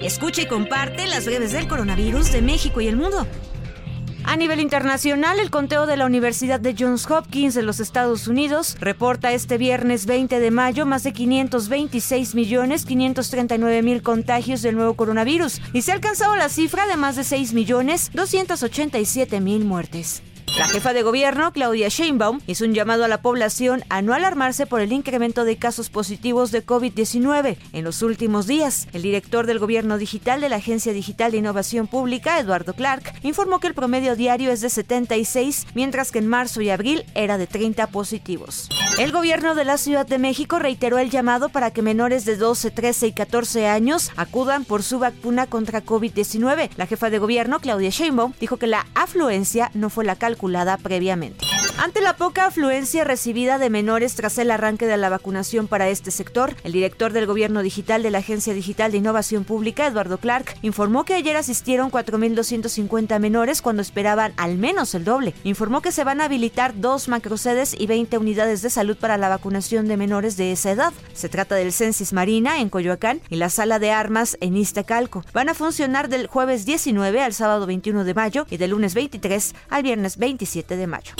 Escucha y comparte las breves del coronavirus de México y el mundo. A nivel internacional, el conteo de la Universidad de Johns Hopkins de los Estados Unidos reporta este viernes 20 de mayo más de 526 millones 539 mil contagios del nuevo coronavirus y se ha alcanzado la cifra de más de 6 millones 287 mil muertes. La jefa de gobierno, Claudia Sheinbaum, hizo un llamado a la población a no alarmarse por el incremento de casos positivos de COVID-19 en los últimos días. El director del gobierno digital de la Agencia Digital de Innovación Pública, Eduardo Clark, informó que el promedio diario es de 76, mientras que en marzo y abril era de 30 positivos. El gobierno de la Ciudad de México reiteró el llamado para que menores de 12, 13 y 14 años acudan por su vacuna contra COVID-19. La jefa de gobierno, Claudia Sheinbaum, dijo que la afluencia no fue la previamente. Ante la poca afluencia recibida de menores tras el arranque de la vacunación para este sector, el director del Gobierno Digital de la Agencia Digital de Innovación Pública, Eduardo Clark, informó que ayer asistieron 4.250 menores cuando esperaban al menos el doble. Informó que se van a habilitar dos macrosedes y 20 unidades de salud para la vacunación de menores de esa edad. Se trata del Censis Marina en Coyoacán y la Sala de Armas en Iztacalco. Van a funcionar del jueves 19 al sábado 21 de mayo y del lunes 23 al viernes 27 de mayo.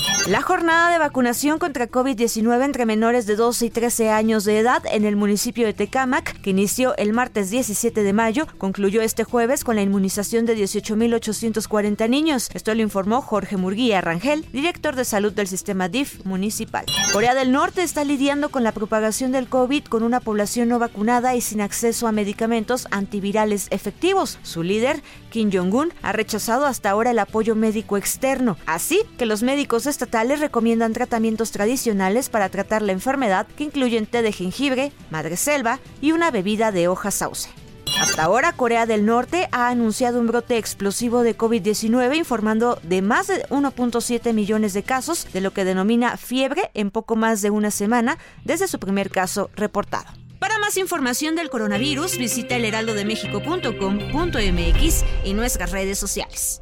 Jornada de vacunación contra COVID-19 entre menores de 12 y 13 años de edad en el municipio de Tecámac, que inició el martes 17 de mayo, concluyó este jueves con la inmunización de 18.840 niños. Esto lo informó Jorge Murguía Rangel, director de salud del sistema DIF municipal. Corea del Norte está lidiando con la propagación del COVID con una población no vacunada y sin acceso a medicamentos antivirales efectivos. Su líder, Kim Jong-un, ha rechazado hasta ahora el apoyo médico externo, así que los médicos estatales recomiendan tratamientos tradicionales para tratar la enfermedad que incluyen té de jengibre, madreselva y una bebida de hoja sauce. Hasta ahora, Corea del Norte ha anunciado un brote explosivo de COVID-19, informando de más de 1.7 millones de casos, de lo que denomina fiebre en poco más de una semana desde su primer caso reportado. Para más información del coronavirus, visita elheraldodemexico.com.mx y nuestras redes sociales.